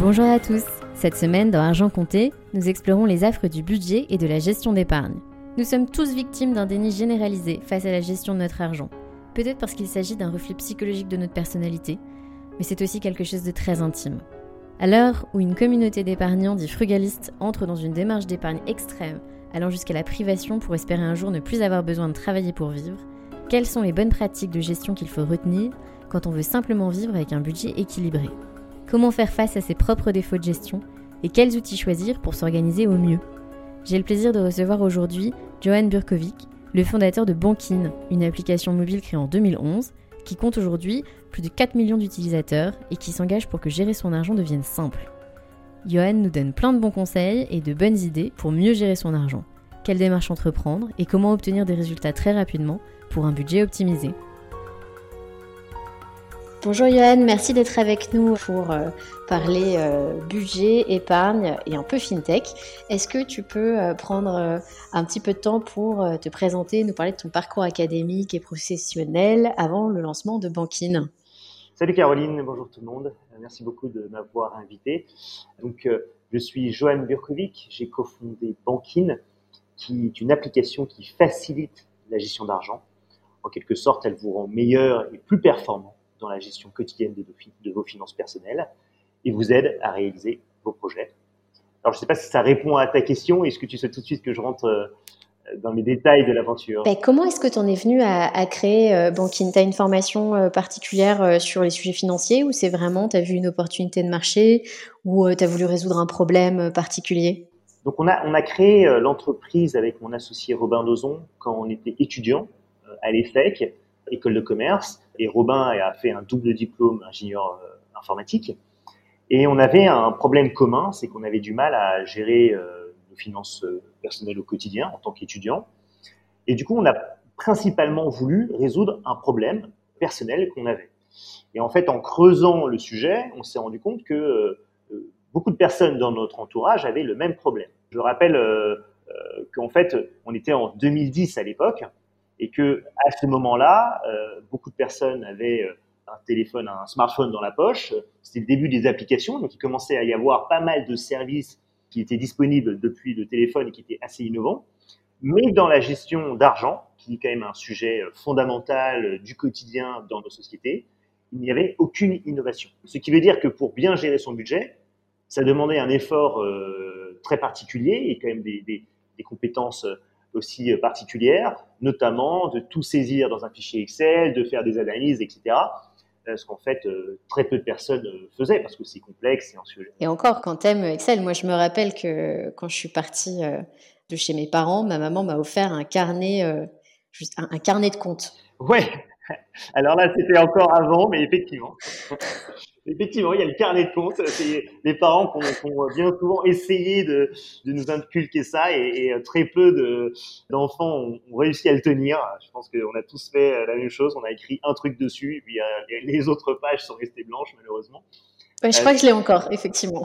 Bonjour à tous. Cette semaine, dans Argent Compté, nous explorons les affres du budget et de la gestion d'épargne. Nous sommes tous victimes d'un déni généralisé face à la gestion de notre argent. Peut-être parce qu'il s'agit d'un reflet psychologique de notre personnalité, mais c'est aussi quelque chose de très intime. À l'heure où une communauté d'épargnants dits frugalistes entre dans une démarche d'épargne extrême, allant jusqu'à la privation pour espérer un jour ne plus avoir besoin de travailler pour vivre, quelles sont les bonnes pratiques de gestion qu'il faut retenir quand on veut simplement vivre avec un budget équilibré? Comment faire face à ses propres défauts de gestion et quels outils choisir pour s'organiser au mieux J'ai le plaisir de recevoir aujourd'hui Johan Burkovic, le fondateur de Bankin, une application mobile créée en 2011 qui compte aujourd'hui plus de 4 millions d'utilisateurs et qui s'engage pour que gérer son argent devienne simple. Johan nous donne plein de bons conseils et de bonnes idées pour mieux gérer son argent. Quelle démarche entreprendre et comment obtenir des résultats très rapidement pour un budget optimisé. Bonjour Johan, merci d'être avec nous pour euh, parler euh, budget, épargne et un peu fintech. Est-ce que tu peux euh, prendre un petit peu de temps pour te présenter, nous parler de ton parcours académique et professionnel avant le lancement de Bankin? Salut Caroline, bonjour tout le monde. Merci beaucoup de m'avoir invité. Donc, je suis Johan Burkovic, j'ai cofondé Bankin, qui est une application qui facilite la gestion d'argent. En quelque sorte, elle vous rend meilleur et plus performant dans la gestion quotidienne de, vos finances personnelles et vous aide à réaliser vos projets. Alors, je ne sais pas si ça répond à ta question. Est-ce que tu sais tout de suite que je rentre euh, dans les détails de l'aventure? Ben, Comment est-ce que tu en es venu à, créer euh, Banking Tu as une formation euh, particulière euh, sur les sujets financiers ou c'est vraiment, tu as vu une opportunité de marché ou tu as voulu résoudre un problème particulier? Donc, on a, on a créé l'entreprise avec mon associé Robin Dozon quand on était étudiant à l'ESSEC école de commerce, et Robin a fait un double diplôme ingénieur euh, informatique. Et on avait un problème commun, c'est qu'on avait du mal à gérer euh, nos finances euh, personnelles au quotidien en tant qu'étudiant. Et du coup, on a principalement voulu résoudre un problème personnel qu'on avait. Et en fait, en creusant le sujet, on s'est rendu compte que beaucoup de personnes dans notre entourage avaient le même problème. Je rappelle qu'en fait, on était en 2010 à l'époque, et que à ce moment-là, euh, beaucoup de personnes avaient euh, un téléphone, un smartphone dans la poche. C'était le début des applications, donc il commençait à y avoir pas mal de services qui étaient disponibles depuis le téléphone et qui étaient assez innovants. Mais dans la gestion d'argent, qui est quand même un sujet euh, fondamental du quotidien dans nos sociétés, il n'y avait aucune innovation. Ce qui veut dire que pour bien gérer son budget, ça demandait un effort très particulier et quand même des, compétences aussi euh, particulières, notamment de tout saisir dans un fichier Excel, de faire des analyses, etc. Euh, ce qu'en fait euh, très peu de personnes faisaient parce que c'est complexe et sujet. Et encore, quand tu aimes Excel, moi je me rappelle que quand je suis partie de chez mes parents, ma maman m'a offert un carnet, juste un, un carnet de compte. Ouais. Alors là, c'était encore avant, mais effectivement. Effectivement, il y a le carnet de compte. C'est les parents qui ont, bien souvent essayé de, de nous inculquer ça et, et très peu d'enfants ont, ont, réussi à le tenir. Je pense qu'on a tous fait la même chose. On a écrit un truc dessus et puis euh, les autres pages sont restées blanches malheureusement. je crois que je l'ai encore, effectivement.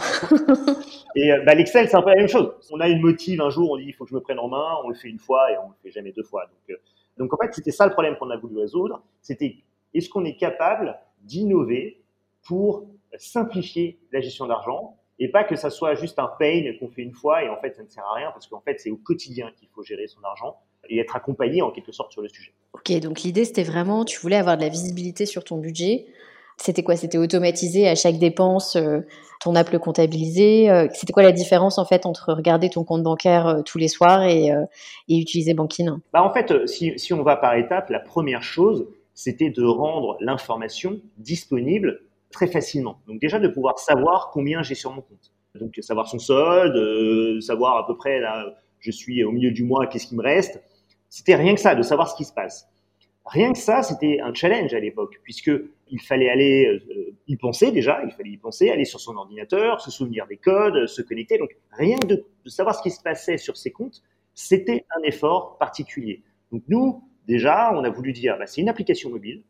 et bah, l'Excel, c'est un peu la même chose. On a une motive un jour, on dit il faut que je me prenne en main, on le fait une fois et on le fait jamais deux fois. Donc, donc en fait, c'était ça le problème qu'on a voulu résoudre. C'était est-ce qu'on est capable d'innover pour simplifier la gestion d'argent et pas que ça soit juste un pain qu'on fait une fois et en fait ça ne sert à rien parce qu'en fait c'est au quotidien qu'il faut gérer son argent et être accompagné en quelque sorte sur le sujet. Ok, donc l'idée c'était vraiment, tu voulais avoir de la visibilité sur ton budget. C'était quoi? C'était automatisé à chaque dépense, euh, ton app le comptabilisé. Euh, c'était quoi la différence en fait entre regarder ton compte bancaire euh, tous les soirs et, et utiliser Bankin bah, En fait, si, si on va par étapes, la première chose, c'était de rendre l'information disponible très facilement. Donc déjà de pouvoir savoir combien j'ai sur mon compte. Donc savoir son solde, euh, savoir à peu près là, je suis au milieu du mois, qu'est-ce qui me reste. C'était rien que ça, de savoir ce qui se passe. Rien que ça, c'était un challenge à l'époque, puisque il fallait aller euh, y penser déjà, il fallait y penser, aller sur son ordinateur, se souvenir des codes, se connecter. Donc rien que de, savoir ce qui se passait sur ses comptes, c'était un effort particulier. Donc nous, déjà, on a voulu dire, bah, c'est une application mobile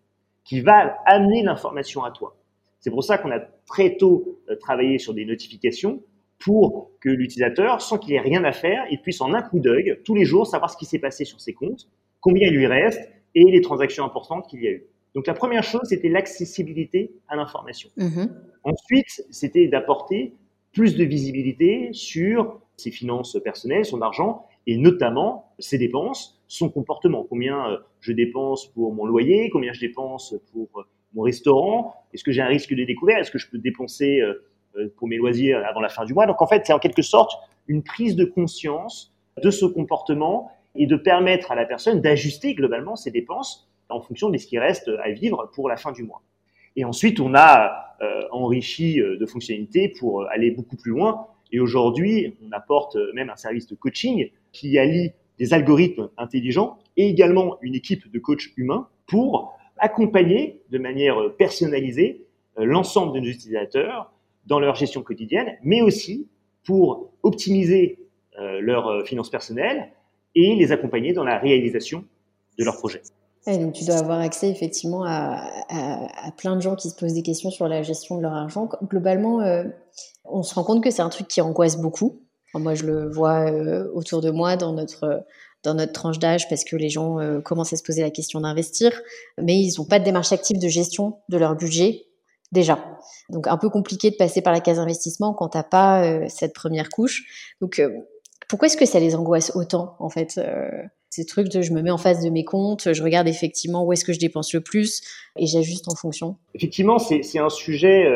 qui va amener l'information à toi. C'est pour ça qu'on a très tôt euh, travaillé sur des notifications pour que l'utilisateur, sans qu'il ait rien à faire, il puisse en un coup d'œil, tous les jours, savoir ce qui s'est passé sur ses comptes, combien il lui reste et les transactions importantes qu'il y a eu. Donc la première chose, c'était l'accessibilité à l'information. Mm-hmm. Ensuite, c'était d'apporter plus de visibilité sur ses finances personnelles, son argent, et notamment ses dépenses, son comportement. Combien euh, je dépense pour mon loyer, combien je dépense pour euh, mon restaurant Est-ce que j'ai un risque de découvert? Est-ce que je peux dépenser euh, euh, pour mes loisirs avant la fin du mois? Donc en fait, c'est en quelque sorte une prise de conscience de ce comportement et de permettre à la personne d'ajuster globalement ses dépenses en fonction de ce qui reste à vivre pour la fin du mois. Et ensuite, on a euh, enrichi de fonctionnalités pour aller beaucoup plus loin. Et aujourd'hui, on apporte même un service de coaching qui allie des algorithmes intelligents et également une équipe de coachs humains pour accompagner de manière personnalisée euh, l'ensemble de nos utilisateurs dans leur gestion quotidienne, mais aussi pour optimiser euh, leurs euh, finances personnelles et les accompagner dans la réalisation de leurs projets. donc tu dois avoir accès effectivement à, plein de gens qui se posent des questions sur la gestion de leur argent. Globalement, on se rend compte que c'est un truc qui angoisse beaucoup. moi, je le vois autour de moi dans notre dans notre tranche d'âge parce que les gens euh, commencent à se poser la question d'investir, mais ils n'ont pas de démarche active de gestion de leur budget déjà. Donc un peu compliqué de passer par la case investissement quand t'as pas euh, cette première couche. Donc euh, pourquoi est-ce que ça les angoisse autant en fait ces trucs de je me mets en face de mes comptes, je regarde effectivement où est-ce que je dépense le plus et j'ajuste en fonction? Effectivement, c'est un sujet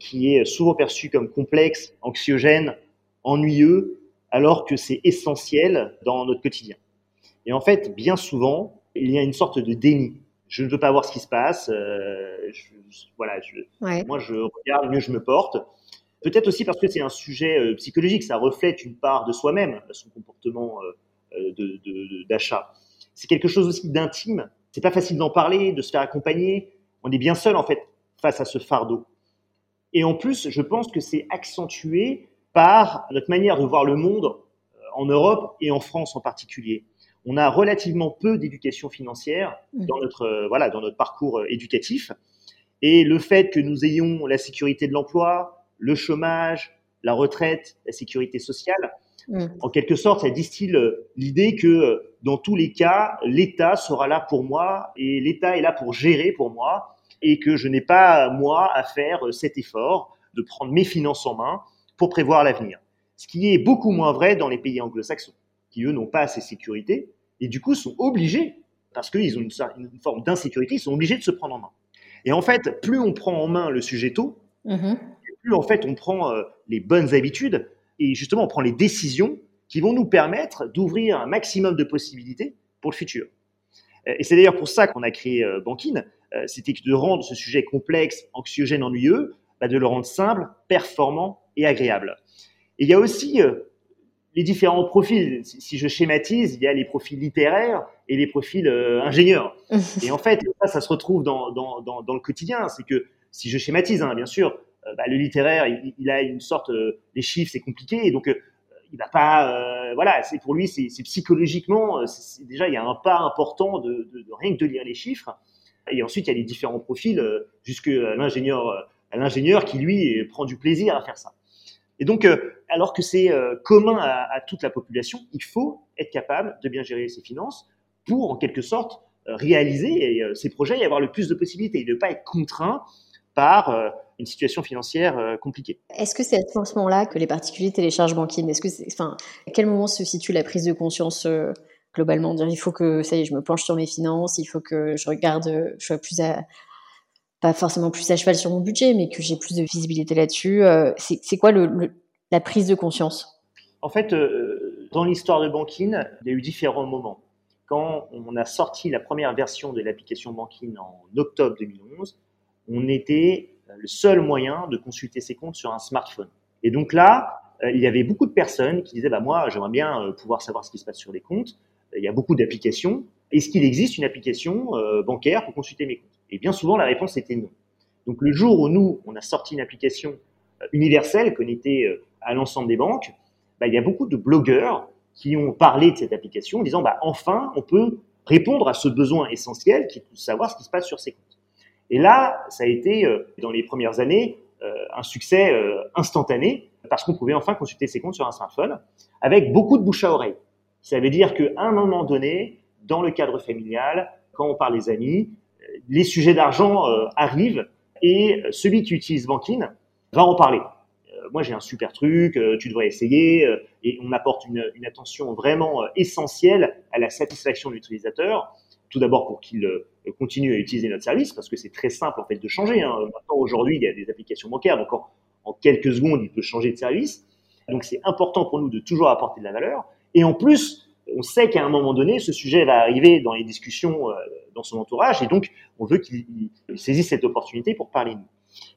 qui est souvent perçu comme complexe, anxiogène, ennuyeux alors que c'est essentiel dans notre quotidien. Et en fait, bien souvent, il y a une sorte de déni. Je ne veux pas voir ce qui se passe. Euh, voilà, moi je regarde, mieux je me porte. Peut-être aussi parce que c'est un sujet euh, psychologique, ça reflète une part de soi-même, son comportement euh, d'achat. C'est quelque chose aussi d'intime. C'est pas facile d'en parler, de se faire accompagner. On est bien seul en fait face à ce fardeau. Et en plus, je pense que c'est accentué par notre manière de voir le monde euh, en Europe et en France en particulier. On a relativement peu d'éducation financière mmh. dans notre, euh, voilà, dans notre parcours euh, éducatif. Et le fait que nous ayons la sécurité de l'emploi, le chômage, la retraite, la sécurité sociale, mmh. en quelque sorte, ça distille l'idée que dans tous les cas, l'État sera là pour moi et l'État est là pour gérer pour moi et que je n'ai pas, moi, à faire cet effort de prendre mes finances en main pour prévoir l'avenir. Ce qui est beaucoup moins vrai dans les pays anglo-saxons, qui eux n'ont pas assez de sécurité et du coup sont obligés, parce qu'ils ont une, forme d'insécurité, ils sont obligés de se prendre en main. Et en fait, plus on prend en main le sujet tôt, mm-hmm. plus en fait on prend euh, les bonnes habitudes et justement on prend les décisions qui vont nous permettre d'ouvrir un maximum de possibilités pour le futur. Euh, et c'est d'ailleurs pour ça qu'on a créé euh, Bankin, c'était de rendre ce sujet complexe, anxiogène, ennuyeux, bah, de le rendre simple, performant et agréable. Et il y a aussi euh, les différents profils. Si je schématise, il y a les profils littéraires et les profils euh, ingénieurs. et en fait, ça, ça se retrouve dans, dans, dans, dans le quotidien. C'est que si je schématise, hein, bien sûr, euh, bah, le littéraire, il, a une sorte, les chiffres, c'est compliqué, et donc il va pas, voilà, c'est pour lui, c'est psychologiquement, déjà il y a un pas important de, de, de, rien que de lire les chiffres. Et ensuite, il y a les différents profils, jusque l'ingénieur l'ingénieur qui, lui, prend du plaisir à faire ça. Et donc, euh, alors que c'est euh, commun à, toute la population, il faut être capable de bien gérer ses finances pour, en quelque sorte, euh, réaliser ses projets et avoir le plus de possibilités et ne pas être contraint par une situation financière compliquée. Est-ce que c'est à ce moment-là que les particuliers téléchargent Banking enfin, à quel moment se situe la prise de conscience globalement? Dire il faut que ça y est, je me penche sur mes finances, il faut que je regarde, je sois plus à, pas forcément plus à cheval sur mon budget, mais que j'ai plus de visibilité là-dessus. Euh, c'est quoi la prise de conscience? En fait, euh, dans l'histoire de Banking, il y a eu différents moments. Quand on a sorti la première version de l'application Banking en octobre 2011, on était le seul moyen de consulter ses comptes sur un smartphone. Et donc là, euh, il y avait beaucoup de personnes qui disaient bah moi j'aimerais bien pouvoir savoir ce qui se passe sur les comptes. Il y a beaucoup d'applications. Est-ce qu'il existe une application bancaire pour consulter mes comptes? Et bien souvent, la réponse était non. Donc le jour où nous, on a sorti une application euh, universelle connectée euh, à l'ensemble des banques, bah, il y a beaucoup de blogueurs qui ont parlé de cette application en disant bah, enfin, on peut répondre à ce besoin essentiel qui est de savoir ce qui se passe sur ces comptes. Et là, ça a été, euh, dans les premières années, un succès instantané parce qu'on pouvait enfin consulter ses comptes sur un smartphone avec beaucoup de bouche à oreille. Ça veut dire qu'à un moment donné, dans le cadre familial, quand on parle des amis, les sujets d'argent euh, arrivent et celui qui utilise Banking va en parler. Euh, moi, j'ai un super truc, euh, tu devrais essayer, et on apporte une, attention vraiment essentielle à la satisfaction de l'utilisateur. Tout d'abord pour qu'il continue à utiliser notre service, parce que c'est très simple en fait de changer. Hein. Maintenant, aujourd'hui, il y a des applications bancaires, donc en, quelques secondes, il peut changer de service. Donc, c'est important pour nous de toujours apporter de la valeur. Et en plus, on sait qu'à un moment donné, ce sujet va arriver dans les discussions dans son entourage, et donc on veut qu'il saisisse cette opportunité pour parler de nous.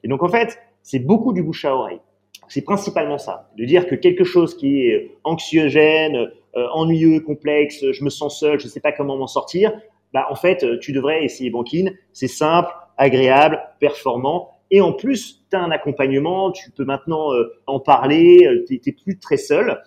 Et donc en fait, c'est beaucoup du bouche à oreille. C'est principalement ça, de dire que quelque chose qui est anxiogène, euh, ennuyeux, complexe, je me sens seul, je ne sais pas comment m'en sortir, bah en fait, tu devrais essayer Banking. C'est simple, agréable, performant, et en plus, tu as un accompagnement, tu peux maintenant euh, en parler, euh, tu n'es plus très seul,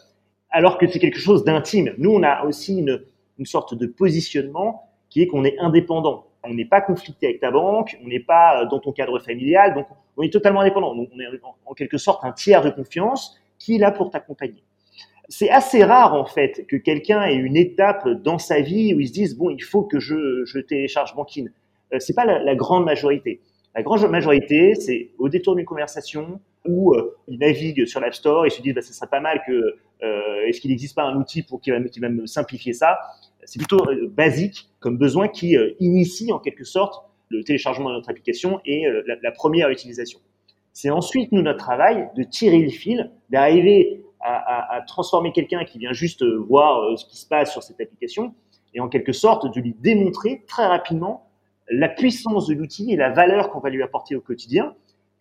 alors que c'est quelque chose d'intime. Nous, on a aussi une, une sorte de positionnement qui est qu'on est indépendant. On n'est pas conflicté avec ta banque, on n'est pas euh, dans ton cadre familial, donc on est totalement indépendant. Donc on est en quelque sorte un tiers de confiance qui est là pour t'accompagner. C'est assez rare en fait que quelqu'un ait une étape dans sa vie où il se dise bon il faut que je, je télécharge Banking. Euh, c'est pas la, grande majorité. La grande majorité, c'est au détour d'une conversation où euh, ils naviguent sur l'App Store et se disent bah, ce serait pas mal que est-ce qu'il n'existe pas un outil pour qui va, qui me simplifier ça? C'est plutôt euh, basique comme besoin qui euh, initie en quelque sorte le téléchargement de notre application et euh, la, première utilisation. C'est ensuite, nous, notre travail de tirer le fil, d'arriver à, transformer quelqu'un qui vient juste voir ce qui se passe sur cette application et en quelque sorte de lui démontrer très rapidement la puissance de l'outil et la valeur qu'on va lui apporter au quotidien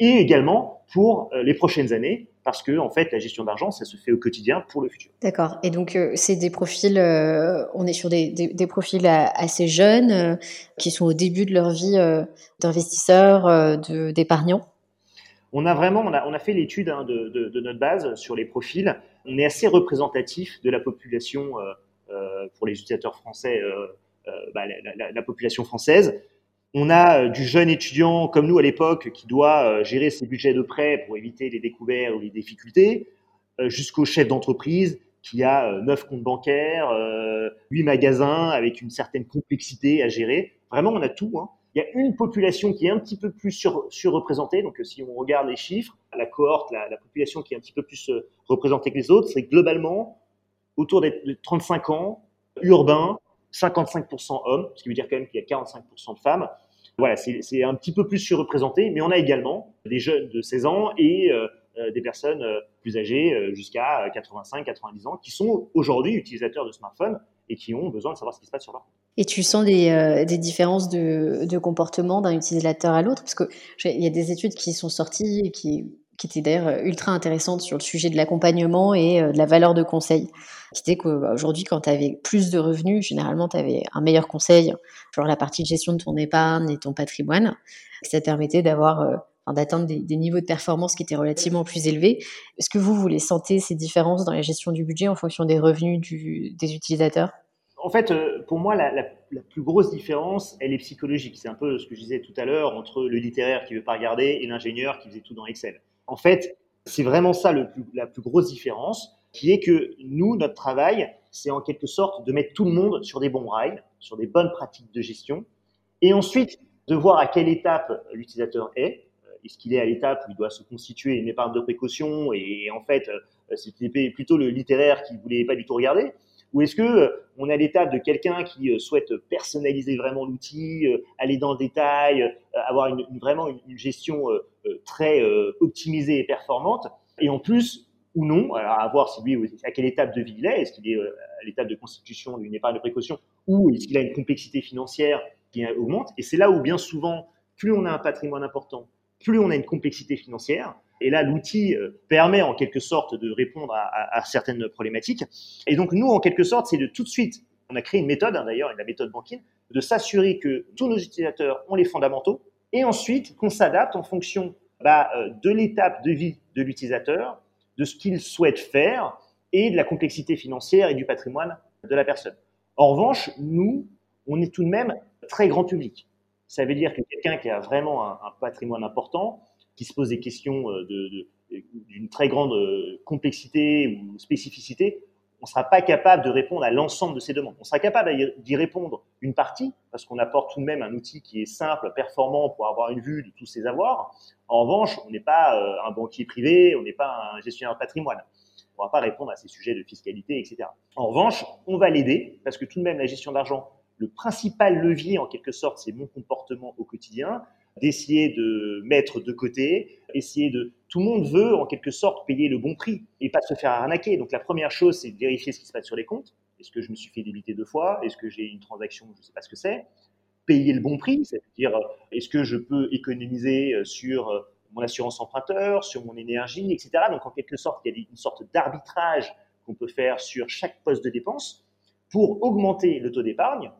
et également pour les prochaines années parce que en fait la gestion d'argent ça se fait au quotidien pour le futur. D'accord. Et donc euh, c'est des profils, euh, on est sur des, des, profils assez jeunes euh, qui sont au début de leur vie d'investisseurs, d'épargnants? On a vraiment, on a, on a fait l'étude hein, de, de, de, notre base sur les profils. On est assez représentatif de la population pour les utilisateurs français, bah, la, la, la population française. On a euh, du jeune étudiant comme nous à l'époque qui doit euh, gérer ses budgets de prêt pour éviter les découvertes ou les difficultés, euh, jusqu'au chef d'entreprise qui a neuf comptes bancaires, huit magasins avec une certaine complexité à gérer. Vraiment, on a tout. Hein. Il y a une population qui est un petit peu plus sur, surreprésentée. Donc, si on regarde les chiffres, la cohorte, la, population qui est un petit peu plus représentée que les autres, c'est globalement autour de 35 ans, urbain, 55% hommes, ce qui veut dire quand même qu'il y a 45% de femmes. Voilà, c'est un petit peu plus surreprésenté, mais on a également des jeunes de 16 ans et euh, euh, des personnes euh, plus âgées jusqu'à 85, 90 ans qui sont aujourd'hui utilisateurs de smartphones et qui ont besoin de savoir ce qui se passe sur leur compte. Et tu sens des, des différences de, de comportement d'un utilisateur à l'autre? Parce qu'il y a des études qui sont sorties et qui qui était d'ailleurs euh, ultra intéressante sur le sujet de l'accompagnement et euh, de la valeur de conseil. Qui était qu'aujourd'hui, quand tu avais plus de revenus, généralement, tu avais un meilleur conseil sur la partie de gestion de ton épargne et ton patrimoine. Ça te permettait d'avoir, euh, d'atteindre des, niveaux de performance qui étaient relativement plus élevés. Est-ce que vous, vous les sentez, ces différences dans la gestion du budget en fonction des revenus des utilisateurs? En fait, pour moi, la, la, plus grosse différence, elle est psychologique. C'est un peu ce que je disais tout à l'heure entre le littéraire qui veut pas regarder et l'ingénieur qui faisait tout dans Excel. En fait, c'est vraiment ça le plus, la plus grosse différence, qui est que nous, notre travail, c'est en quelque sorte de mettre tout le monde sur des bons rails, sur des bonnes pratiques de gestion, et ensuite de voir à quelle étape l'utilisateur est. Est-ce qu'il est à l'étape où il doit se constituer une épargne de précaution et en fait, c'était plutôt le littéraire qui voulait pas du tout regarder ou est-ce que euh, on à l'étape de quelqu'un qui euh, souhaite personnaliser vraiment l'outil, euh, aller dans le détail, avoir une, vraiment une, gestion très optimisée et performante, et en plus ou non, à voir si lui à quelle étape de vie il est, est-ce qu'il est à l'étape de constitution d'une épargne de précaution, ou est-ce qu'il a une complexité financière qui augmente, et c'est là où bien souvent, plus on a un patrimoine important, plus on a une complexité financière, et là, l'outil euh, permet en quelque sorte de répondre à, certaines problématiques. Et donc, nous, en quelque sorte, c'est de tout de suite, on a créé une méthode, hein, d'ailleurs, la méthode banking, de s'assurer que tous nos utilisateurs ont les fondamentaux et ensuite qu'on s'adapte en fonction bah, euh, de l'étape de vie de l'utilisateur, de ce qu'il souhaite faire et de la complexité financière et du patrimoine de la personne. En revanche, nous, on est tout de même très grand public. Ça veut dire que quelqu'un qui a vraiment un patrimoine important, qui se pose des questions euh, d'une très grande euh, complexité ou spécificité, on ne sera pas capable de répondre à l'ensemble de ces demandes. On sera capable d'y répondre une partie, parce qu'on apporte tout de même un outil qui est simple, performant pour avoir une vue de tous ces avoirs. En revanche, on n'est pas euh, un banquier privé, on n'est pas un gestionnaire de patrimoine. On ne va pas répondre à ces sujets de fiscalité, etc. En revanche, on va l'aider, parce que tout de même, la gestion d'argent, le principal levier, en quelque sorte, c'est mon comportement au quotidien d'essayer de mettre de côté, essayer de... Tout le monde veut en quelque sorte payer le bon prix et pas se faire arnaquer. Donc la première chose, c'est de vérifier ce qui se passe sur les comptes. Est-ce que je me suis fait débiter deux fois? Est-ce que j'ai une transaction? Je ne sais pas ce que c'est. Payer le bon prix, c'est-à-dire est-ce que je peux économiser sur mon assurance emprunteur, sur mon énergie, etc. Donc en quelque sorte, il y a une sorte d'arbitrage qu'on peut faire sur chaque poste de dépense pour augmenter le taux d'épargne.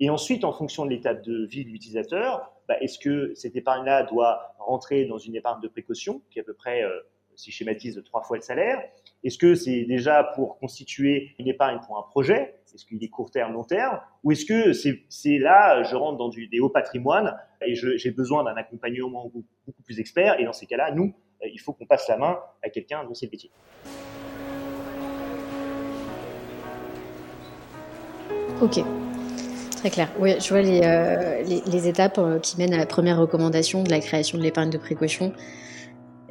Et ensuite, en fonction de l'étape de vie de l'utilisateur, bah, est-ce que cette épargne-là doit rentrer dans une épargne de précaution, qui est à peu près, euh, si schématise, trois fois le salaire? Est-ce que c'est déjà pour constituer une épargne pour un projet? Est-ce qu'il est court terme, long terme? Ou est-ce que c'est là, je rentre dans des hauts patrimoines et j'ai besoin d'un accompagnement beaucoup, beaucoup plus expert? Et dans ces cas-là, nous, euh, il faut qu'on passe la main à quelqu'un dont c'est le métier. Ok, Très clair. Oui, je vois les, euh, les, étapes euh, qui mènent à la première recommandation de la création de l'épargne de précaution.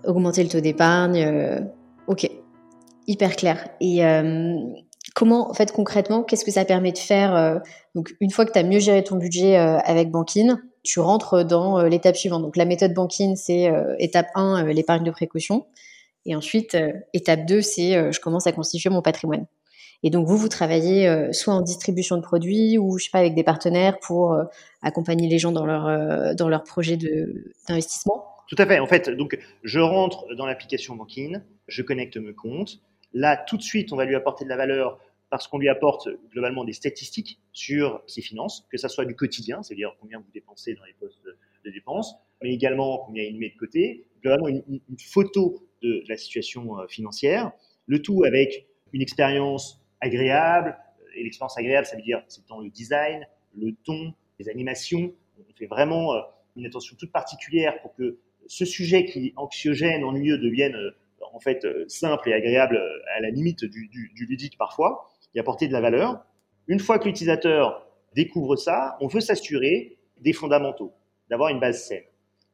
Augmenter le taux d'épargne. Euh, ok, hyper clair. Et comment, en fait, concrètement, qu'est-ce que ça permet de faire Donc, une fois que tu as mieux géré ton budget avec Bankin, tu rentres dans l'étape suivante. Donc, la méthode Bankin, c'est étape 1, l'épargne de précaution. Et ensuite, étape 2, c'est je commence à constituer mon patrimoine. Et donc vous, vous travaillez euh, soit en distribution de produits ou je sais pas avec des partenaires pour euh, accompagner les gens dans leur euh, dans leur projet d'investissement? Tout à fait. En fait, donc je rentre dans l'application Banking, je connecte mes comptes. Là, tout de suite, on va lui apporter de la valeur parce qu'on lui apporte globalement des statistiques sur ses finances, que ça soit du quotidien, c'est-à-dire combien vous dépensez dans les postes de dépenses, mais également combien il met de côté, globalement une photo de la situation financière, le tout avec une expérience agréable. Et l'expérience agréable, ça veut dire c'est dans le design, le ton, les animations. On fait vraiment euh, une attention toute particulière pour que ce sujet qui est anxiogène, ennuyeux, devienne euh, en fait euh, simple et agréable à la limite du, du, ludique parfois, et apporter de la valeur. Une fois que l'utilisateur découvre ça, on veut s'assurer des fondamentaux, d'avoir une base saine.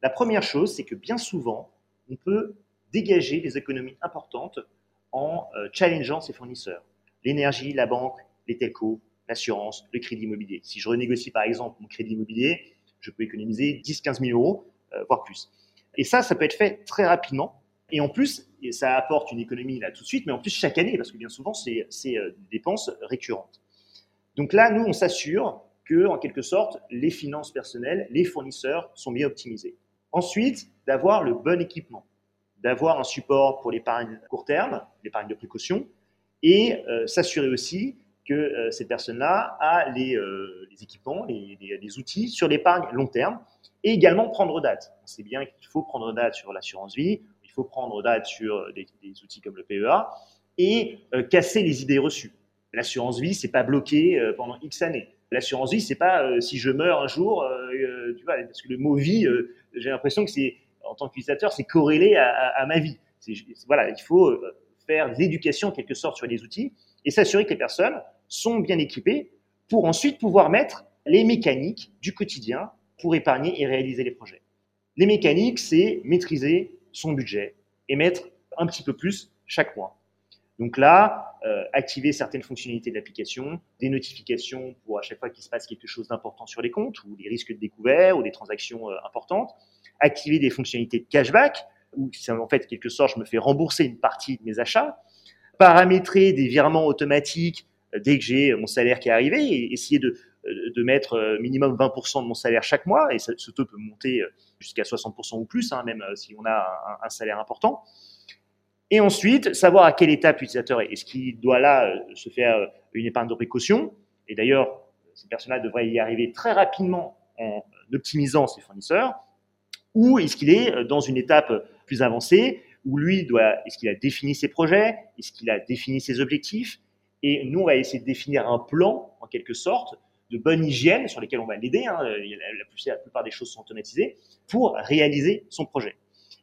La première chose, c'est que bien souvent, on peut dégager des économies importantes en challengeant ses fournisseurs l'énergie, la banque, les telcos, l'assurance, le crédit immobilier. Si je renégocie par exemple mon crédit immobilier, je peux économiser 10-15 000 euros, euh, voire plus. Et ça, ça peut être fait très rapidement. Et en plus, ça apporte une économie là tout de suite, mais en plus chaque année, parce que bien souvent, c'est euh, des dépenses récurrentes. Donc là, nous, on s'assure que, en quelque sorte, les finances personnelles, les fournisseurs sont bien optimisés. Ensuite, d'avoir le bon équipement, d'avoir un support pour l'épargne court terme, l'épargne de précaution, et euh, s'assurer aussi que euh, cette personne-là a les, euh, équipements, les, outils sur l'épargne long terme et également prendre date. On sait bien qu'il faut prendre date sur l'assurance vie, il faut prendre date sur des, outils comme le PEA et casser les idées reçues. L'assurance vie, c'est pas bloqué pendant X années. L'assurance vie, c'est pas si je meurs un jour, tu vois, parce que le mot vie, j'ai l'impression que c'est, en tant qu'utilisateur, c'est corrélé à, à, ma vie. Voilà, il faut faire de l'éducation en quelque sorte sur les outils et s'assurer que les personnes sont bien équipées pour ensuite pouvoir mettre les mécaniques du quotidien pour épargner et réaliser les projets. Les mécaniques, c'est maîtriser son budget et mettre un petit peu plus chaque mois. Donc là, euh, activer certaines fonctionnalités de des notifications pour à chaque fois qu'il se passe quelque chose d'important sur les comptes ou des risques de découvert ou des transactions euh, importantes, activer des fonctionnalités de cashback où en fait quelque sorte je me fais rembourser une partie de mes achats, paramétrer des virements automatiques euh, dès que j'ai mon salaire qui est arrivé et essayer de, de mettre minimum 20% de mon salaire chaque mois, et ce taux peut monter jusqu'à 60% ou plus, hein, même si on a un, salaire important. Et ensuite, savoir à quelle étape l'utilisateur est. Est-ce qu'il doit là se faire une épargne de précaution? Et d'ailleurs, ces personnes-là devraient y arriver très rapidement en optimisant ses fournisseurs. Ou est-ce qu'il est dans une étape plus avancée où lui doit, est-ce qu'il a défini ses projets Est-ce qu'il a défini ses objectifs Et nous, on va essayer de définir un plan, en quelque sorte, de bonne hygiène sur lesquels on va l'aider. Hein, la, plupart des choses sont automatisées pour réaliser son projet.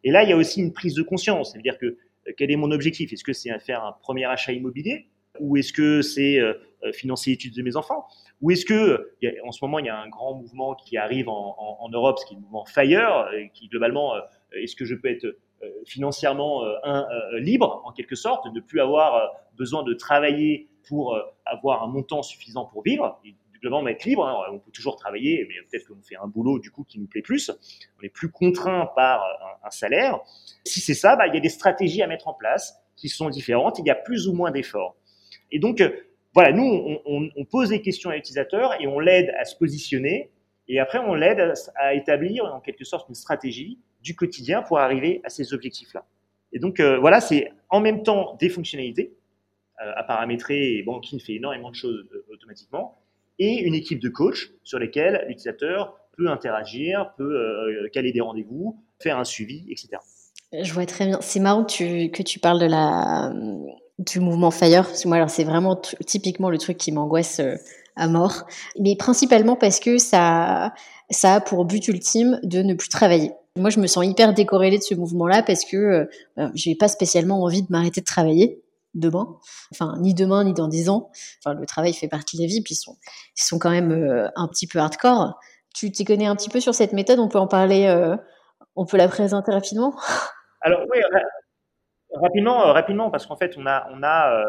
Et là, il y a aussi une prise de conscience, c'est-à-dire que euh, quel est mon objectif? Est-ce que c'est faire un premier achat immobilier? Ou est-ce que c'est euh, euh, financer l'étude de mes enfants? Ou est-ce que, en ce moment, il y a un grand mouvement qui arrive en, Europe, ce qui est le mouvement FIRE, qui globalement, est-ce que je peux être financièrement libre, en quelque sorte, de ne plus avoir besoin de travailler pour avoir un montant suffisant pour vivre? Globalement être libre. Hein. On peut toujours travailler, mais peut-être qu'on fait un boulot du coup qui nous plaît plus. On est plus contraint par un, salaire. Si c'est ça, bah, il y a des stratégies à mettre en place qui sont différentes. Il y a plus ou moins d'efforts. Et donc, euh, voilà, nous, on, pose des questions à l'utilisateur et on l'aide à se positionner. Et après, on l'aide à, établir en quelque sorte une stratégie du quotidien pour arriver à ces objectifs-là. Et donc, euh, voilà, c'est en même temps des fonctionnalités euh, à paramétrer. Et Banking fait énormément de choses automatiquement et une équipe de coachs sur lesquels l'utilisateur peut interagir, peut euh, caler des rendez-vous, faire un suivi, etc. Je vois très bien. C'est marrant que tu, parles de la, du mouvement Fire. Parce que moi, alors, c'est vraiment typiquement le truc qui m'angoisse euh, à mort. Mais principalement parce que ça, ça a pour but ultime de ne plus travailler. Moi, je me sens hyper décorrélée de ce mouvement-là parce que euh, ben, je n'ai pas spécialement envie de m'arrêter de travailler demain, enfin ni demain ni dans dix ans. Le travail fait partie de la vie, puis ils sont, ils sont quand même euh, un petit peu hardcore. Tu t'y connais un petit peu sur cette méthode? On peut en parler euh, On peut la présenter rapidement? Alors oui, rapidement, euh, rapidement, parce qu'en fait, on a, on a,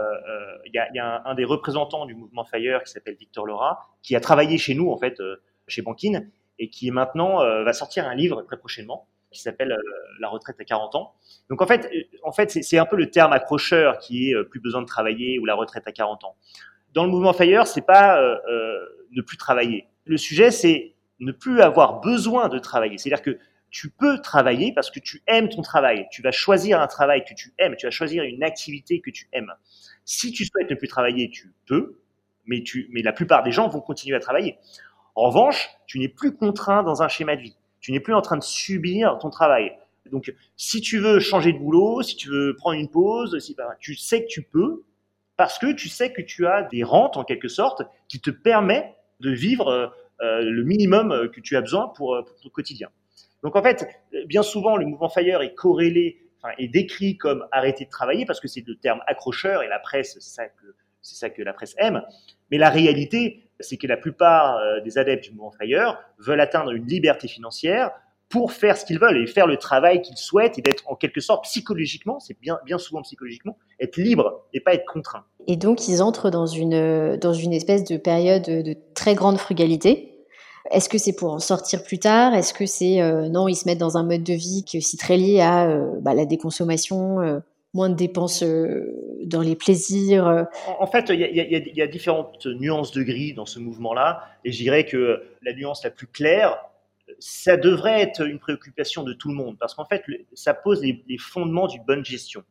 il y a, y a un, des représentants du mouvement Fire qui s'appelle Victor Laura, qui a travaillé chez nous en fait, chez Bankin, et qui maintenant va sortir un livre très prochainement qui s'appelle euh, la retraite à 40 ans. Donc en fait, euh, en fait c'est un peu le terme accrocheur qui est euh, plus besoin de travailler ou la retraite à 40 ans. Dans le mouvement Fire, c'est pas euh, ne plus travailler. Le sujet, c'est ne plus avoir besoin de travailler. C'est-à-dire que tu peux travailler parce que tu aimes ton travail. Tu vas choisir un travail que tu aimes. Tu vas choisir une activité que tu aimes. Si tu souhaites ne plus travailler, tu peux, mais, tu, mais la plupart des gens vont continuer à travailler. En revanche, tu n'es plus contraint dans un schéma de vie. Tu n'es plus en train de subir ton travail. Donc, si tu veux changer de boulot, si tu veux prendre une pause, si, ben, tu sais que tu peux, parce que tu sais que tu as des rentes, en quelque sorte, qui te permettent de vivre euh, euh, le minimum que tu as besoin pour, euh, pour, ton quotidien. Donc, en fait, bien souvent, le mouvement FIRE est corrélé, enfin, est décrit comme arrêter de travailler, parce que c'est le terme accrocheur, et la presse, que, c'est ça que la presse aime. Mais la réalité, c'est que la plupart euh, des adeptes du mouvement Fire veulent atteindre une liberté financière pour faire ce qu'ils veulent et faire le travail qu'ils souhaitent et d'être en quelque sorte psychologiquement, c'est bien, bien souvent psychologiquement, être libre et pas être contraint. Et donc ils entrent dans une, dans une espèce de période de très grande frugalité. Est-ce que c'est pour en sortir plus tard? Est-ce que c'est euh, non, ils se mettent dans un mode de vie qui est aussi très lié à euh, bah, la déconsommation, moins de dépenses euh, dans les plaisirs euh. En fait, il y, a différentes nuances de gris dans ce mouvement-là, et je dirais que la nuance la plus claire, ça devrait être une préoccupation de tout le monde, parce qu'en fait, ça pose les, fondements d'une bonne gestion,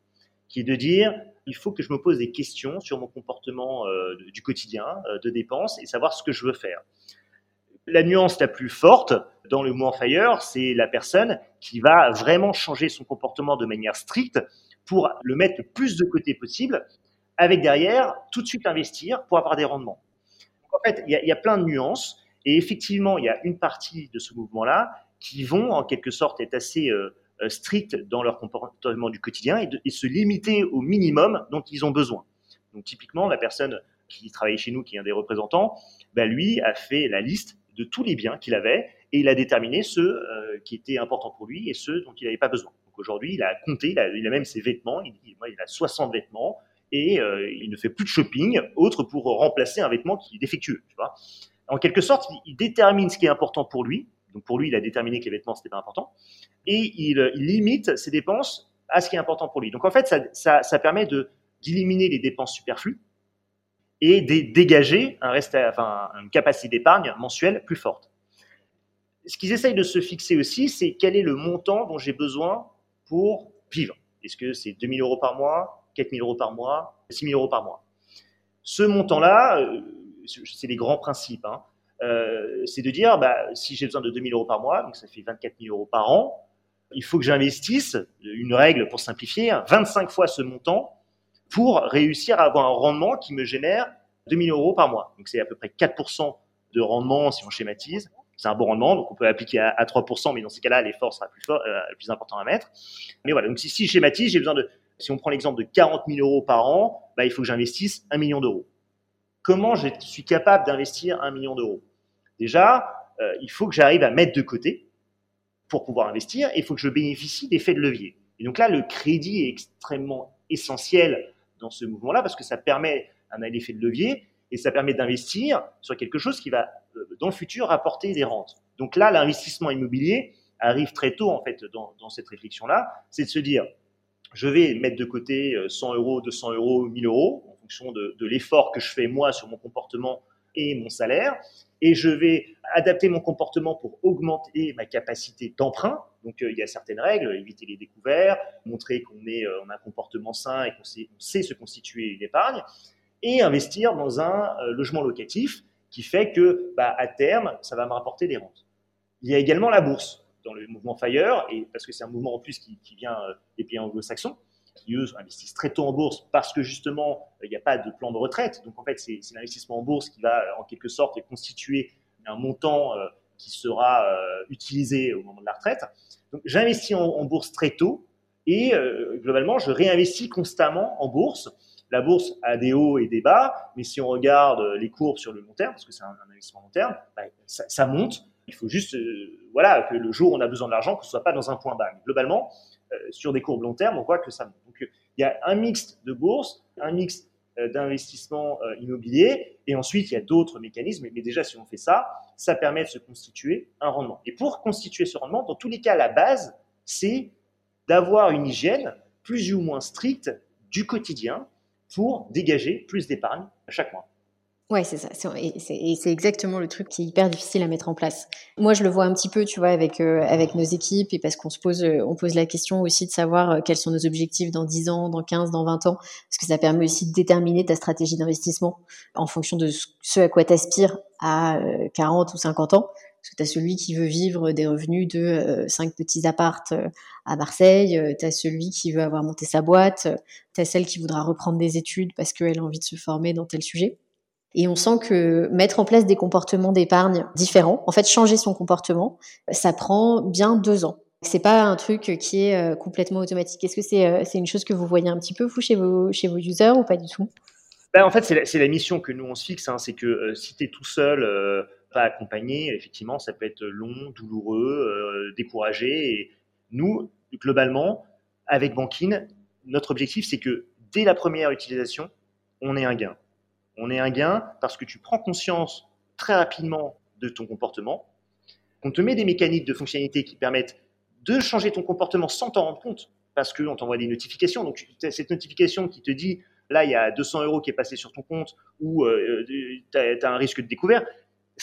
qui est de dire, il faut que je me pose des questions sur mon comportement euh, du quotidien, de dépenses, et savoir ce que je veux faire. La nuance la plus forte dans le mouvement Fire, c'est la personne qui va vraiment changer son comportement de manière stricte pour le mettre le plus de côté possible, avec derrière tout de suite investir pour avoir des rendements. en fait, il y, a plein de nuances. Et effectivement, il y a une partie de ce mouvement-là qui vont en quelque sorte être assez euh, euh, stricts dans leur comportement du quotidien et, se limiter au minimum dont ils ont besoin. Donc typiquement, la personne qui travaille chez nous, qui est un des représentants, bah, lui a fait la liste de tous les biens qu'il avait et il a déterminé ceux euh, qui étaient importants pour lui et ceux dont il n'avait pas besoin. Aujourd'hui, il a compté, il a, il même ses vêtements, il, il a 60 vêtements et euh, il ne fait plus de shopping autre pour remplacer un vêtement qui est défectueux. En quelque sorte, il, détermine ce qui est important pour lui. Donc pour lui, il a déterminé que les vêtements, c'était pas important. Et il, il, limite ses dépenses à ce qui est important pour lui. Donc en fait, ça, permet d'éliminer les dépenses superflues et de dégager un reste, enfin, une capacité d'épargne mensuelle plus forte. Ce qu'ils essayent de se fixer aussi, c'est quel est le montant dont j'ai besoin pour vivre. Est-ce que c'est 2000 euros par mois, 4000 euros par mois, 6000 euros par mois? Ce montant-là, euh, c'est les grands principes. Hein, euh, c'est de dire, bah, si j'ai besoin de 2000 euros par mois, donc ça fait 24 000 euros par an, il faut que j'investisse, une règle pour simplifier, 25 fois ce montant pour réussir à avoir un rendement qui me génère 2000 euros par mois. Donc c'est à peu près 4% de rendement si on schématise. C'est un bon rendement, donc on peut appliquer à, 3%, mais dans ces cas-là, l'effort sera plus, euh, plus important à mettre. Mais voilà, donc si, si je schématise, j'ai besoin de, si on prend l'exemple de 40 000 euros par an, bah, il faut que j'investisse 1 million d'euros. Comment je suis capable d'investir 1 million d'euros? Déjà, euh, il faut que j'arrive à mettre de côté pour pouvoir investir, et il faut que je bénéficie d'effets de levier. Et donc là, le crédit est extrêmement essentiel dans ce mouvement-là parce que ça permet un effet de levier et ça permet d'investir sur quelque chose qui va, euh, dans le futur, apporter des rentes. Donc là, l'investissement immobilier arrive très tôt, en fait, dans, cette réflexion-là. C'est de se dire, je vais mettre de côté 100 euh, euros, 200 euros, 1000 euros, en fonction de, l'effort que je fais moi sur mon comportement et mon salaire, et je vais adapter mon comportement pour augmenter ma capacité d'emprunt. Donc euh, il y a certaines règles, éviter les découverts, montrer qu'on est, on a un comportement sain et qu'on sait, se constituer une épargne, et investir dans un euh, logement locatif qui fait que bah, à terme, ça va me rapporter des rentes. Il y a également la bourse dans le mouvement Fire, et parce que c'est un mouvement en plus qui, vient des pays anglo-saxons qui eux investissent très tôt en bourse parce que justement il n'y a pas de plan de retraite. Donc en fait c'est l'investissement en bourse qui va en quelque sorte constituer un montant euh, qui sera euh, utilisé au moment de la retraite. Donc j'investis en, bourse très tôt et euh, globalement je réinvestis constamment en bourse. La bourse a des hauts et des bas, mais si on regarde les courbes sur le long terme, parce que c'est un, investissement long terme, bah, ça, monte. Il faut juste, voilà, que le jour où on a besoin de l'argent, que ce soit pas dans un point bas. Mais globalement, euh, sur des courbes long terme, on voit que ça monte. Donc, il y a un mix de bourse, un mix euh, d'investissement euh, immobilier, et ensuite il y a d'autres mécanismes, mais déjà si on fait ça, ça permet de se constituer un rendement. Et pour constituer ce rendement, dans tous les cas, la base, c'est d'avoir une hygiène plus ou moins stricte du quotidien pour dégager plus d'épargne chaque mois. Ouais, c'est ça. Et c'est exactement le truc qui est hyper difficile à mettre en place. Moi, je le vois un petit peu, tu vois, avec euh, avec nos équipes et parce qu'on se pose euh, on pose la question aussi de savoir euh, quels sont nos objectifs dans 10 ans, dans 15, dans 20 ans, parce que ça permet aussi de déterminer ta stratégie d'investissement en fonction de ce à quoi tu aspires à 40 ou 50 ans. Parce que tu as celui qui veut vivre des revenus de 5 petits appartes à Marseille, tu as celui qui veut avoir monté sa boîte, tu as celle qui voudra reprendre des études parce qu'elle a envie de se former dans tel sujet. Et on sent que mettre en place des comportements d'épargne différents, en fait changer son comportement, ça prend bien deux ans. C'est pas un truc qui est euh, complètement automatique. Est-ce que c'est euh, une chose que vous voyez un petit peu chez vos chez vos users ou pas du tout? Ben, en fait, c'est la, la, mission que nous on se fixe. Hein, c'est que euh, si tu es tout seul, pas accompagné, effectivement, ça peut être long, douloureux, découragé. Et nous, globalement, avec Bankin, notre objectif, c'est que dès la première utilisation, on ait un gain on est un gain parce que tu prends conscience très rapidement de ton comportement, qu'on te met des mécaniques de fonctionnalité qui permettent de changer ton comportement sans t'en rendre compte, parce qu'on t'envoie des notifications. Donc, cette notification qui te dit, là, il y a 200 euros qui est passé sur ton compte ou euh, tu as, un risque de découvert,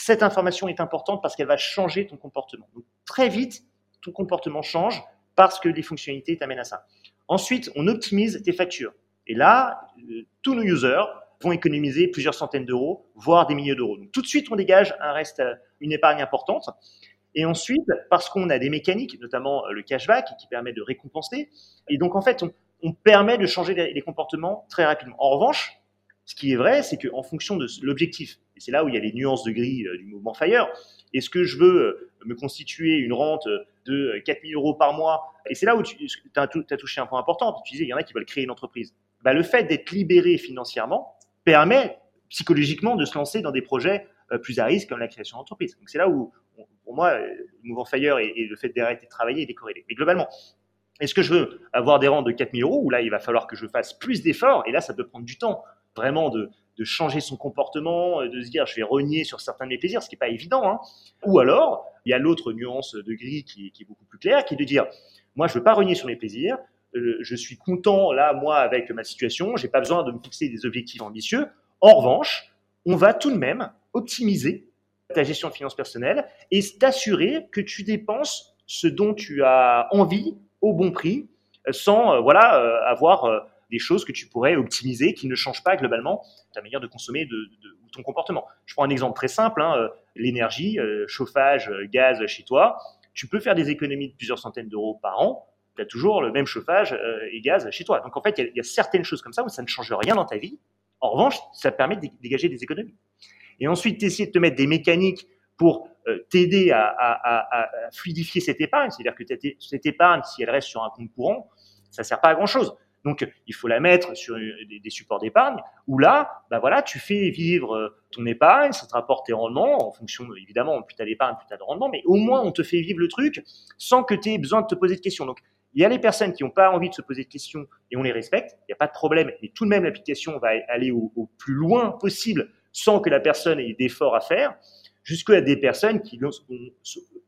cette information est importante parce qu'elle va changer ton comportement. Donc, très vite, ton comportement change parce que les fonctionnalités t'amènent à ça. Ensuite, on optimise tes factures. Et là, euh, tous nos users vont économiser plusieurs centaines d'euros, voire des milliers d'euros. Donc tout de suite, on dégage un reste, euh, une épargne importante. Et ensuite, parce qu'on a des mécaniques, notamment euh, le cashback, qui permet de récompenser. Et donc en fait, on permet de changer les, comportements très rapidement. En revanche, ce qui est vrai, c'est qu'en fonction de l'objectif, et c'est là où il y a les nuances de gris du mouvement FIRE, est-ce que je veux me constituer une rente de 4000 euros par mois? Et c'est là où tu as, touché un point important. Tu disais, il y en a qui veulent créer une entreprise. Bah, le fait d'être libéré financièrement permet psychologiquement de se lancer dans des projets euh, plus à risque comme la création d'entreprise. Donc c'est là où, pour moi, le mouvement FIRE et, le fait d'arrêter de travailler est décorrélé. Mais globalement, est-ce que je veux avoir des rentes de 4000 euros où là, il va falloir que je fasse plus d'efforts? Et là, ça peut prendre du temps vraiment de, changer son comportement, de se dire je vais renier sur certains de mes plaisirs, ce qui n'est pas évident. Hein. Ou alors, il y a l'autre nuance de gris qui, est beaucoup plus claire, qui est de dire moi, je ne veux pas renier sur mes plaisirs, euh, je suis content là, moi, avec ma situation, j'ai pas besoin de me fixer des objectifs ambitieux. En revanche, on va tout de même optimiser ta gestion de finances personnelles et t'assurer que tu dépenses ce dont tu as envie au bon prix sans euh, voilà euh, avoir des choses que tu pourrais optimiser qui ne changent pas globalement ta manière de consommer de, ton comportement. Je prends un exemple très simple, hein, l'énergie, chauffage, gaz chez toi. Tu peux faire des économies de plusieurs centaines d'euros par an. Tu as toujours le même chauffage et gaz chez toi. Donc en fait, il y, a certaines choses comme ça où ça ne change rien dans ta vie. En revanche, ça permet de dégager des économies et ensuite essayer de te mettre des mécaniques pour euh, t'aider à, fluidifier cette épargne, c'est-à-dire que cette épargne, si elle reste sur un compte courant, ça sert pas à grand-chose. Donc, il faut la mettre sur des, supports d'épargne où là, bah voilà, tu fais vivre euh, ton épargne, ça te rapporte tes rendements en fonction, évidemment, plus tu as d'épargne, plus tu as de rendement, mais au moins on te fait vivre le truc sans que tu aies besoin de te poser de questions. Donc, il y a les personnes qui n'ont pas envie de se poser de questions et on les respecte, il n'y a pas de problème, mais tout de même l'application va aller au, au plus loin possible sans que la personne ait d'efforts à faire, jusqu'à des personnes qui,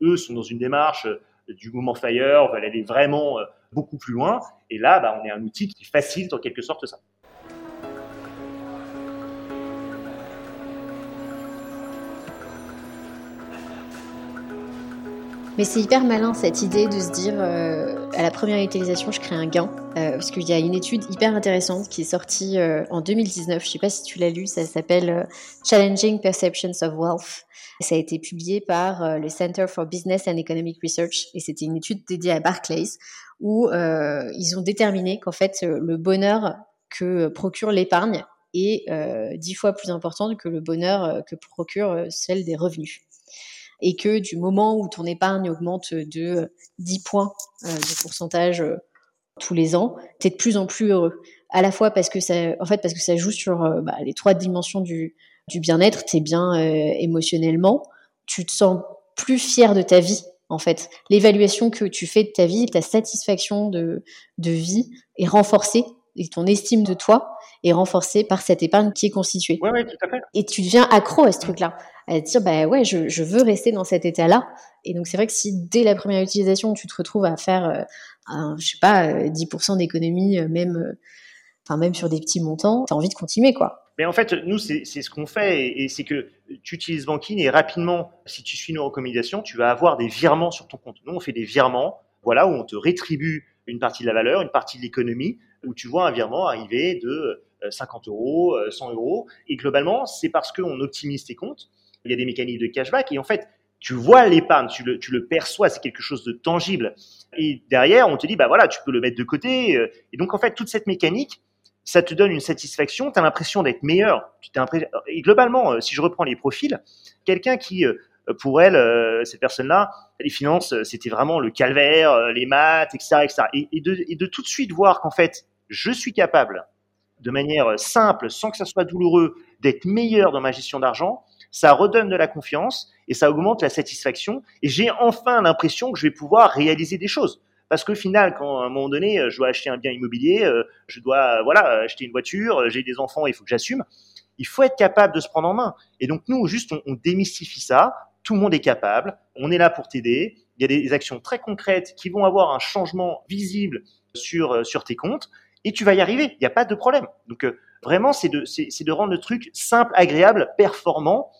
eux, sont dans une démarche euh, du mouvement Fire, veulent aller vraiment euh, beaucoup plus loin. Et là, bah, on est un outil qui facilite en quelque sorte ça. Mais c'est hyper malin cette idée de se dire euh, à la première utilisation je crée un gain euh, parce qu'il y a une étude hyper intéressante qui est sortie euh, en 2019. Je sais pas si tu l'as lu, ça s'appelle Challenging Perceptions of Wealth. Ça a été publié par le Center for Business and Economic Research et c'était une étude dédiée à Barclays où ils ont déterminé qu'en fait le bonheur que procure l'épargne est dix fois plus important que le bonheur que procure celle des revenus. Et que du moment où ton épargne augmente de 10 points euh, de pourcentage euh, tous les ans, tu es de plus en plus heureux. À la fois parce que ça, en fait, parce que ça joue sur euh, bah, les trois dimensions du, du bien-être, tu es bien émotionnellement, tu te sens plus fier de ta vie en fait. L'évaluation que tu fais de ta vie, ta satisfaction de, de vie est renforcée et ton estime de toi est renforcée par cette épargne qui est constituée. Tout à fait. Et tu deviens accro à ce truc-là à dire bah ouais je, je veux rester dans cet état-là et donc c'est vrai que si dès la première utilisation tu te retrouves à faire euh, un, je sais pas 10% euh, d'économie euh, même enfin même sur des petits montants tu as envie de continuer quoi mais en fait nous c'est ce qu'on fait et, c'est que tu utilises Banking et rapidement si tu suis nos recommandations tu vas avoir des virements sur ton compte nous on fait des virements voilà où on te rétribue une partie de la valeur une partie de l'économie où tu vois un virement arriver de 50 euros, 100 euros. Et globalement, c'est parce qu'on optimise tes comptes il y a des mécaniques de cashback et en fait, tu vois l'épargne, tu le, tu le perçois, c'est quelque chose de tangible. Et derrière, on te dit, bah voilà, tu peux le mettre de côté. Euh, et donc, en fait, toute cette mécanique, ça te donne une satisfaction, tu as l'impression d'être meilleur. Et globalement, euh, si je reprends les profils, quelqu'un qui, euh, pour elle, cette personne-là, les finances, c'était vraiment le calvaire, les maths, etc. etc. Et, et, de, et de tout de suite voir qu'en fait, je suis capable, de manière simple, sans que ça soit douloureux, d'être meilleur dans ma gestion d'argent, ça redonne de la confiance et ça augmente la satisfaction. Et j'ai enfin l'impression que je vais pouvoir réaliser des choses. Parce qu'au final, quand à un moment donné, je dois acheter un bien immobilier, euh, je dois voilà acheter une voiture, euh, j'ai des enfants, il faut que j'assume. Il faut être capable de se prendre en main. Et donc nous, juste, on, démystifie ça. Tout le monde est capable. On est là pour t'aider. Il y a des actions très concrètes qui vont avoir un changement visible sur euh, sur tes comptes et tu vas y arriver. Il n'y a pas de problème. Donc vraiment, c'est de c'est de rendre le truc simple, agréable, performant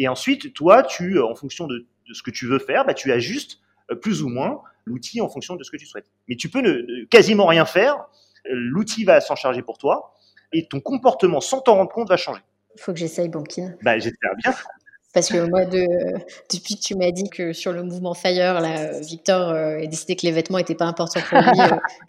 et ensuite, toi, tu, euh, en fonction de, ce que tu veux faire, bah, tu ajustes euh, plus ou moins l'outil en fonction de ce que tu souhaites. Mais tu peux ne, quasiment rien faire. Euh, l'outil va s'en charger pour toi et ton comportement, sans t'en rendre compte, va changer. Il faut que j'essaye Bankin. Bah, j'espère bien. Parce que moi, de, depuis que tu m'as dit que sur le mouvement Fire, là, Victor a décidé que les vêtements n'étaient pas importants pour lui,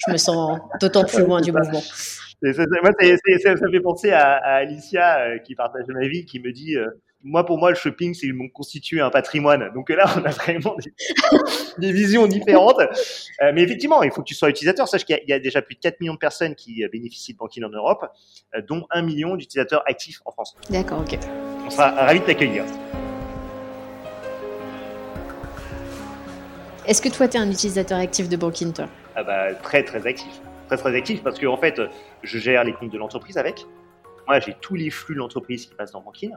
je me sens d'autant plus loin du mouvement. Ça, moi, ça, ça, fait penser à, à Alicia qui partage ma vie, qui me dit moi, pour moi, le shopping, c'est constituer un patrimoine. Donc là, on a vraiment des, visions différentes. Euh, mais effectivement, il faut que tu sois utilisateur. Sache qu'il y, a déjà plus de 4 millions de personnes qui euh, bénéficient de banking en Europe, euh, dont 1 million d'utilisateurs actifs en France. D'accord, ok. On sera ravis de t'accueillir. Est-ce que toi, tu es un utilisateur actif de Banking, toi? Ah bah, Très, très actif. Très, très actif parce qu'en en fait, je gère les comptes de l'entreprise avec. J'ai tous les flux de l'entreprise qui passent dans Banking.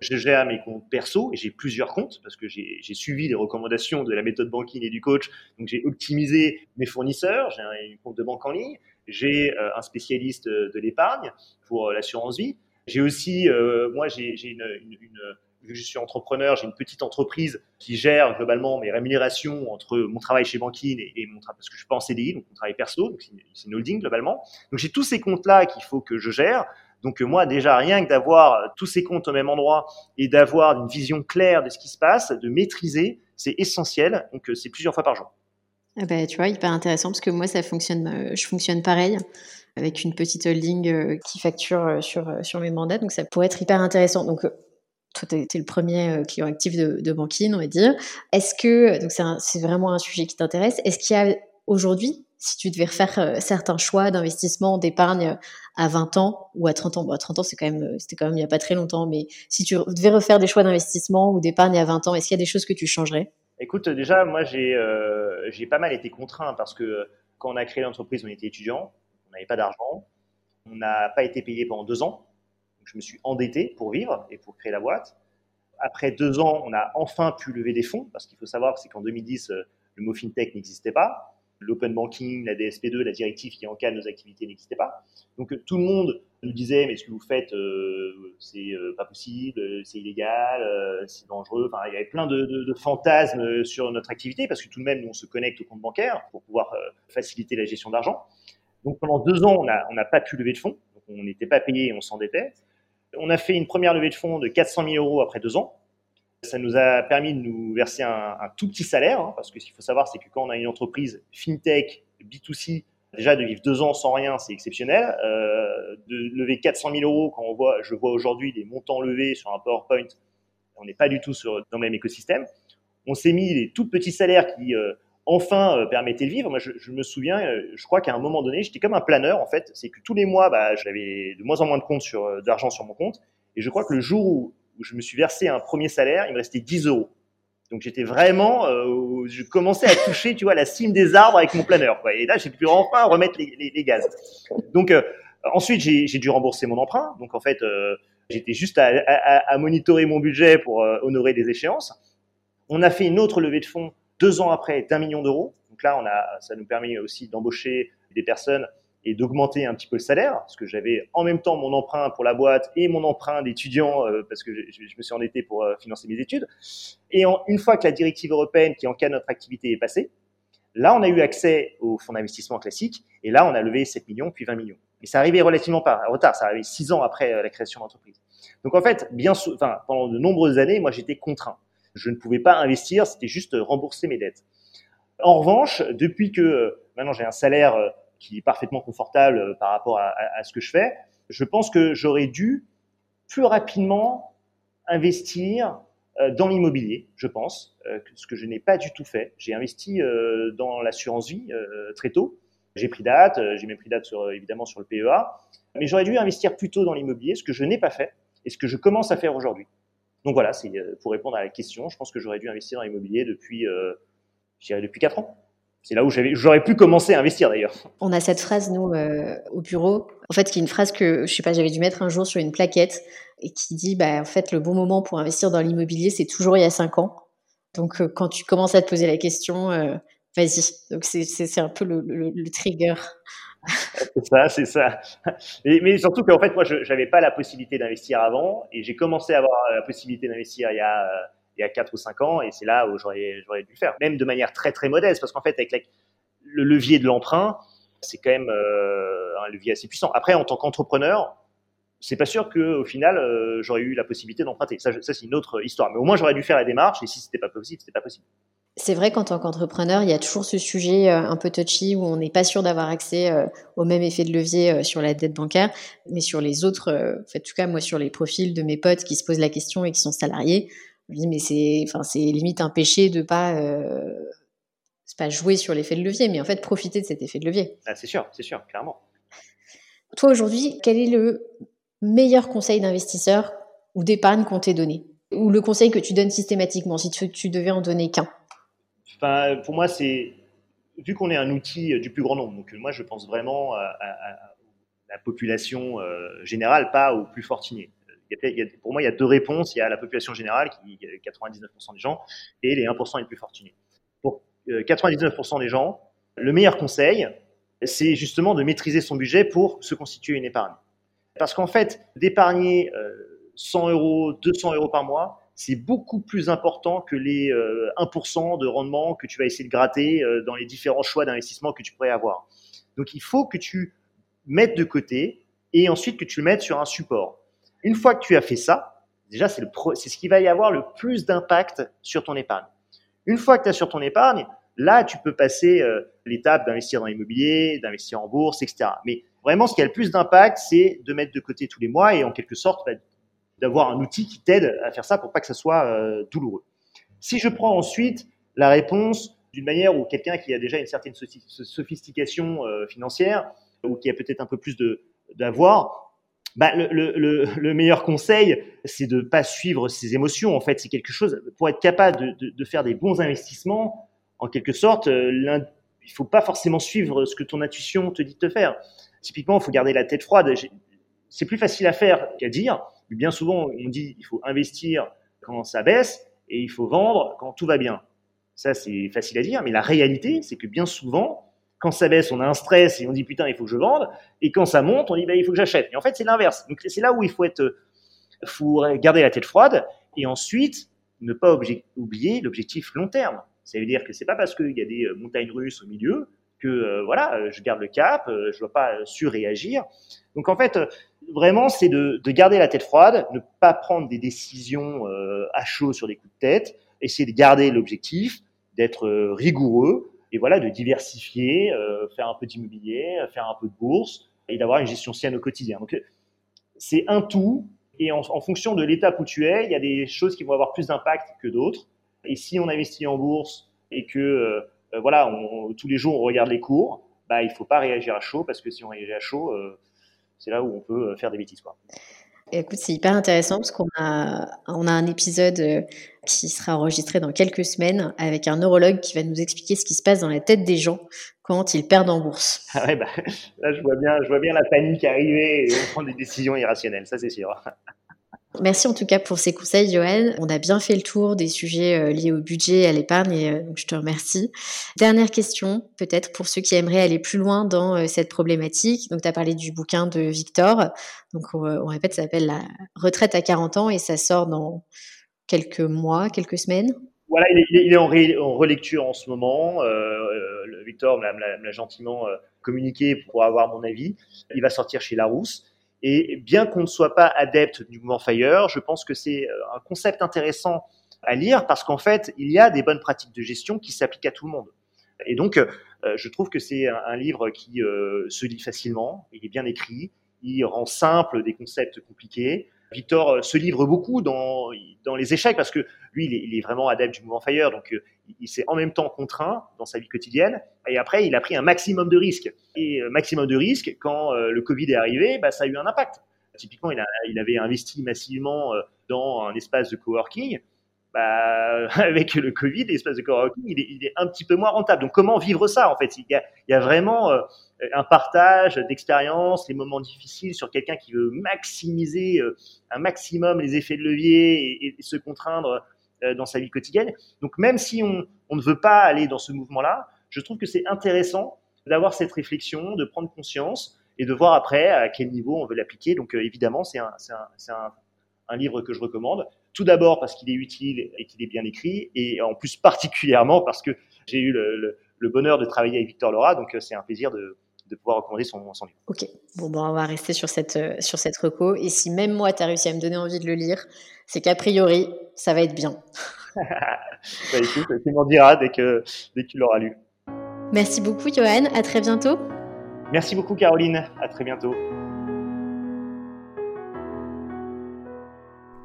Je gère mes comptes perso et j'ai plusieurs comptes parce que j'ai suivi les recommandations de la méthode banking et du coach. Donc j'ai optimisé mes fournisseurs, j'ai un, compte de banque en ligne, j'ai euh, un spécialiste de l'épargne pour euh, l'assurance vie. J'ai aussi, euh, moi j'ai une, vu que je suis entrepreneur, j'ai une petite entreprise qui gère globalement mes rémunérations entre mon travail chez Banking et, mon travail, parce que je suis pas en CDI, donc mon travail perso, donc c'est une holding globalement. Donc j'ai tous ces comptes-là qu'il faut que je gère. Donc moi, déjà, rien que d'avoir tous ces comptes au même endroit et d'avoir une vision claire de ce qui se passe, de maîtriser, c'est essentiel. Donc c'est plusieurs fois par jour. Ah bah, tu vois, hyper intéressant parce que moi, ça fonctionne, euh, je fonctionne pareil avec une petite holding euh, qui facture euh, sur, sur mes mandats. Donc ça pourrait être hyper intéressant. Donc toi, tu es le premier client actif de, de Banking, on va dire. Est-ce que, donc c'est vraiment un sujet qui t'intéresse, est-ce qu'il y a aujourd'hui si tu devais refaire euh, certains choix d'investissement, d'épargne à 20 ans ou à 30 ans, bon, à 30 ans, c'est quand même, euh, c'était quand même il n'y a pas très longtemps, mais si tu devais refaire des choix d'investissement ou d'épargne à 20 ans, est-ce qu'il y a des choses que tu changerais? Écoute, déjà, moi, j'ai, euh, j'ai pas mal été contraint parce que quand on a créé l'entreprise, on était étudiant, on n'avait pas d'argent, on n'a pas été payé pendant deux ans, donc je me suis endetté pour vivre et pour créer la boîte. Après deux ans, on a enfin pu lever des fonds parce qu'il faut savoir c'est qu'en 2010, le mot fintech n'existait pas l'open banking, la DSP2, la directive qui encadre nos activités n'existait pas. Donc tout le monde nous disait mais ce que vous faites euh, c'est euh, pas possible, c'est illégal, euh, c'est dangereux. Enfin il y avait plein de, de, de, fantasmes sur notre activité parce que tout de même nous on se connecte au compte bancaire pour pouvoir euh, faciliter la gestion d'argent. Donc pendant deux ans on n'a pas pu lever de fonds, on n'était pas payé on s'endettait. On a fait une première levée de fonds de 400 000 euros après deux ans. Ça nous a permis de nous verser un, tout petit salaire, hein, parce que ce qu'il faut savoir, c'est que quand on a une entreprise fintech, B2C, déjà de vivre deux ans sans rien, c'est exceptionnel. Euh, de lever 400 000 euros, quand on voit, je vois aujourd'hui des montants levés sur un PowerPoint, on n'est pas du tout dans le même écosystème. On s'est mis des tout petits salaires qui, euh, enfin, euh, permettaient de vivre. Moi, je, me souviens, je crois qu'à un moment donné, j'étais comme un planeur, en fait. C'est que tous les mois, bah, j'avais de moins en moins de compte sur, d'argent sur mon compte. Et je crois que le jour où où je me suis versé un premier salaire, il me restait 10 euros. Donc j'étais vraiment, euh, je commençais à toucher, tu vois, la cime des arbres avec mon planeur. Et là, j'ai pu enfin remettre les, gaz. Donc euh, ensuite, j'ai dû rembourser mon emprunt. Donc en fait, euh, j'étais juste à, monitorer mon budget pour honorer des échéances. On a fait une autre levée de fonds deux ans après d'un million d'euros. Donc là, ça nous permet aussi d'embaucher des personnes et d'augmenter un petit peu le salaire, parce que j'avais en même temps mon emprunt pour la boîte et mon emprunt d'étudiant, euh, parce que je, me suis endetté pour euh, financer mes études. Et une fois que la directive européenne qui encadre notre activité est passée, là, on a eu accès au fonds d'investissement classique, et là, on a levé 7 millions, puis 20 millions. Et ça arrivait relativement pas retard, ça arrivait 6 ans après euh, la création d'entreprise. Donc en fait, pendant de nombreuses années, moi, j'étais contraint. Je ne pouvais pas investir, c'était juste rembourser mes dettes. En revanche, depuis que maintenant j'ai un salaire qui est parfaitement confortable euh, par rapport à, ce que je fais, je pense que j'aurais dû plus rapidement investir euh, dans l'immobilier, je pense, euh, ce que je n'ai pas du tout fait. J'ai investi dans l'assurance vie très tôt. J'ai pris date, j'ai même pris date sur, évidemment sur le PEA, mais j'aurais dû investir plutôt dans l'immobilier, ce que je n'ai pas fait et ce que je commence à faire aujourd'hui. Donc voilà, c'est pour répondre à la question, je pense que j'aurais dû investir dans l'immobilier depuis, depuis 4 ans c'est là où j'aurais pu commencer à investir d'ailleurs. On a cette phrase, nous, euh, au bureau, en fait, qui est une phrase que, je sais pas, j'avais dû mettre un jour sur une plaquette et qui dit, bah, en fait, le bon moment pour investir dans l'immobilier, c'est toujours il y a cinq ans. Donc, euh, quand tu commences à te poser la question, euh, vas-y. Donc, c'est un peu le, le, le trigger. c'est ça, c'est ça. Mais, mais surtout qu'en fait, moi, je n'avais pas la possibilité d'investir avant et j'ai commencé à avoir la possibilité d'investir il y a il y a 4 ou 5 ans, et c'est là où j'aurais, dû le faire, même de manière très très modeste, parce qu'en fait, avec le levier de l'emprunt, c'est quand même euh, un levier assez puissant. Après, en tant qu'entrepreneur, c'est pas sûr qu'au final, euh, j'aurais eu la possibilité d'emprunter. Ça, c'est une autre histoire. Mais au moins, j'aurais dû faire la démarche, et si c'était pas possible, c'était pas possible. C'est vrai qu'en tant qu'entrepreneur, il y a toujours ce sujet euh, un peu touchy où on n'est pas sûr d'avoir accès au même effet de levier sur la dette bancaire, mais sur les autres, en tout cas moi sur les profils de mes potes qui se posent la question et qui sont salariés, je me dis mais c'est, enfin c'est limite un péché de pas, c'est pas jouer sur l'effet de levier, mais en fait profiter de cet effet de levier. Ah, c'est sûr, c'est sûr, clairement. Toi aujourd'hui, quel est le meilleur conseil d'investisseur ou d'épargne qu'on t'ait donné? Ou le conseil que tu donnes systématiquement, si tu, devais en donner qu'un? Enfin, Pour moi, c'est vu qu'on est un outil du plus grand nombre, donc moi je pense vraiment à, la population euh, générale, pas aux plus fortunés. Pour moi, il y a deux réponses. Il y a la population générale, qui est 99% des gens, et les 1% les plus fortunés. Pour 99% euh, des gens, le meilleur conseil, c'est justement de maîtriser son budget pour se constituer une épargne. Parce qu'en fait, d'épargner 100 euh, euros, 200 euros par mois, c'est beaucoup plus important que les 1% euh, de rendement que tu vas essayer de gratter dans les différents choix d'investissement que tu pourrais avoir. Donc il faut que tu mettes de côté et ensuite que tu le mettes sur un support. Une fois que tu as fait ça, déjà c'est ce qui va y avoir le plus d'impact sur ton épargne. Une fois que tu as sur ton épargne, là tu peux passer l'étape d'investir dans l'immobilier, d'investir en bourse, etc. Mais Vraiment, ce qui a le plus d'impact, c'est de mettre de côté tous les mois et en quelque sorte bah, d'avoir un outil qui t'aide à faire ça pour pas que ça soit euh, douloureux. Si je prends ensuite la réponse d'une manière où quelqu'un qui a déjà une certaine sophistication euh, financière ou qui a peut-être un peu plus d'avoir, bah, le, le, le, meilleur conseil, c'est de pas suivre ses émotions. En fait, c'est quelque chose pour être capable de, de, de, faire des bons investissements. En quelque sorte, euh, il faut pas forcément suivre ce que ton intuition te dit de te faire. Typiquement, il faut garder la tête froide. C'est plus facile à faire qu'à dire. Mais bien souvent, on dit il faut investir quand ça baisse et il faut vendre quand tout va bien. Ça, c'est facile à dire, mais la réalité, c'est que bien souvent, quand ça baisse, on a un stress et on dit putain, il faut que je vende. Et quand ça monte, on dit bah, il faut que j'achète. Et en fait, c'est l'inverse. Donc c'est là où il faut être, faut garder la tête froide et ensuite ne pas oublier l'objectif long terme. Ça veut dire que c'est pas parce qu'il y a des montagnes russes au milieu que euh, voilà, euh, je garde le cap, euh, je ne dois pas surréagir. Donc en fait, vraiment, c'est de, de, garder la tête froide, ne pas prendre des décisions à chaud sur des coups de tête, essayer de garder l'objectif, d'être rigoureux et voilà, de diversifier, faire un peu d'immobilier, faire un peu de bourse et d'avoir une gestion saine au quotidien. Donc c'est un tout et en, en fonction de l'étape où tu es, il y a des choses qui vont avoir plus d'impact que d'autres. Et si on investit en bourse et que euh, voilà, tous les jours on regarde les cours, bah, il faut pas réagir à chaud parce que si on réagit à chaud, euh, c'est là où on peut euh, faire des bêtises. Quoi. Écoute, c'est hyper intéressant parce qu'on a, on a un épisode qui sera enregistré dans quelques semaines avec un neurologue qui va nous expliquer ce qui se passe dans la tête des gens quand ils perdent en bourse. Ah ouais, bah, là, je vois, bien, je vois bien la panique arriver et on prend des décisions irrationnelles, ça c'est sûr. Merci en tout cas pour ces conseils, Johan. On a bien fait le tour des sujets euh, liés au budget et à l'épargne, et euh, je te remercie. Dernière question, peut-être pour ceux qui aimeraient aller plus loin dans euh, cette problématique. Donc, tu as parlé du bouquin de Victor. Donc, on, répète, ça s'appelle La retraite à 40 ans et ça sort dans quelques mois, quelques semaines. Voilà, il est, en, relecture en ce moment. Victor me l'a gentiment communiqué pour avoir mon avis. Il va sortir chez Larousse. Et bien qu'on ne soit pas adepte du mouvement Fire, je pense que c'est euh, un concept intéressant à lire parce qu'en fait, il y a des bonnes pratiques de gestion qui s'appliquent à tout le monde. Et donc, euh, je trouve que c'est un, livre qui euh, se lit facilement, il est bien écrit, il rend simple des concepts compliqués, Victor euh, se livre beaucoup dans, dans les échecs parce que lui, il est, vraiment adepte du mouvement Fire, donc euh, il s'est en même temps contraint dans sa vie quotidienne et après, il a pris un maximum de risques. Et euh, maximum de risques, quand le Covid est arrivé, bah, ça a eu un impact. Typiquement, il, a, il avait investi massivement dans un espace de coworking. Bah, avec le Covid, l'espace de coworking, il est, il est, un petit peu moins rentable. Donc, comment vivre ça en fait? Il y, a, il y a vraiment un partage d'expérience, les moments difficiles sur quelqu'un qui veut maximiser euh, un maximum les effets de levier et, se contraindre euh, dans sa vie quotidienne. Donc même si on, ne veut pas aller dans ce mouvement-là, je trouve que c'est intéressant d'avoir cette réflexion, de prendre conscience et de voir après à quel niveau on veut l'appliquer. Donc euh, évidemment, c'est un, un, un, livre que je recommande. Tout d'abord parce qu'il est utile et qu'il est bien écrit, et en plus particulièrement parce que j'ai eu le, le bonheur de travailler avec Victor Laura, donc c'est un plaisir de, de pouvoir recommander son, livre. Ok, bon, bon, on va rester sur cette, euh, sur cette reco. Et si même moi, tu as réussi à me donner envie de le lire, c'est qu'a priori, ça va être bien. bah, écoute, tu m'en diras dès que, dès que tu l'auras lu. Merci beaucoup, Johan. À très bientôt. Merci beaucoup, Caroline. À très bientôt.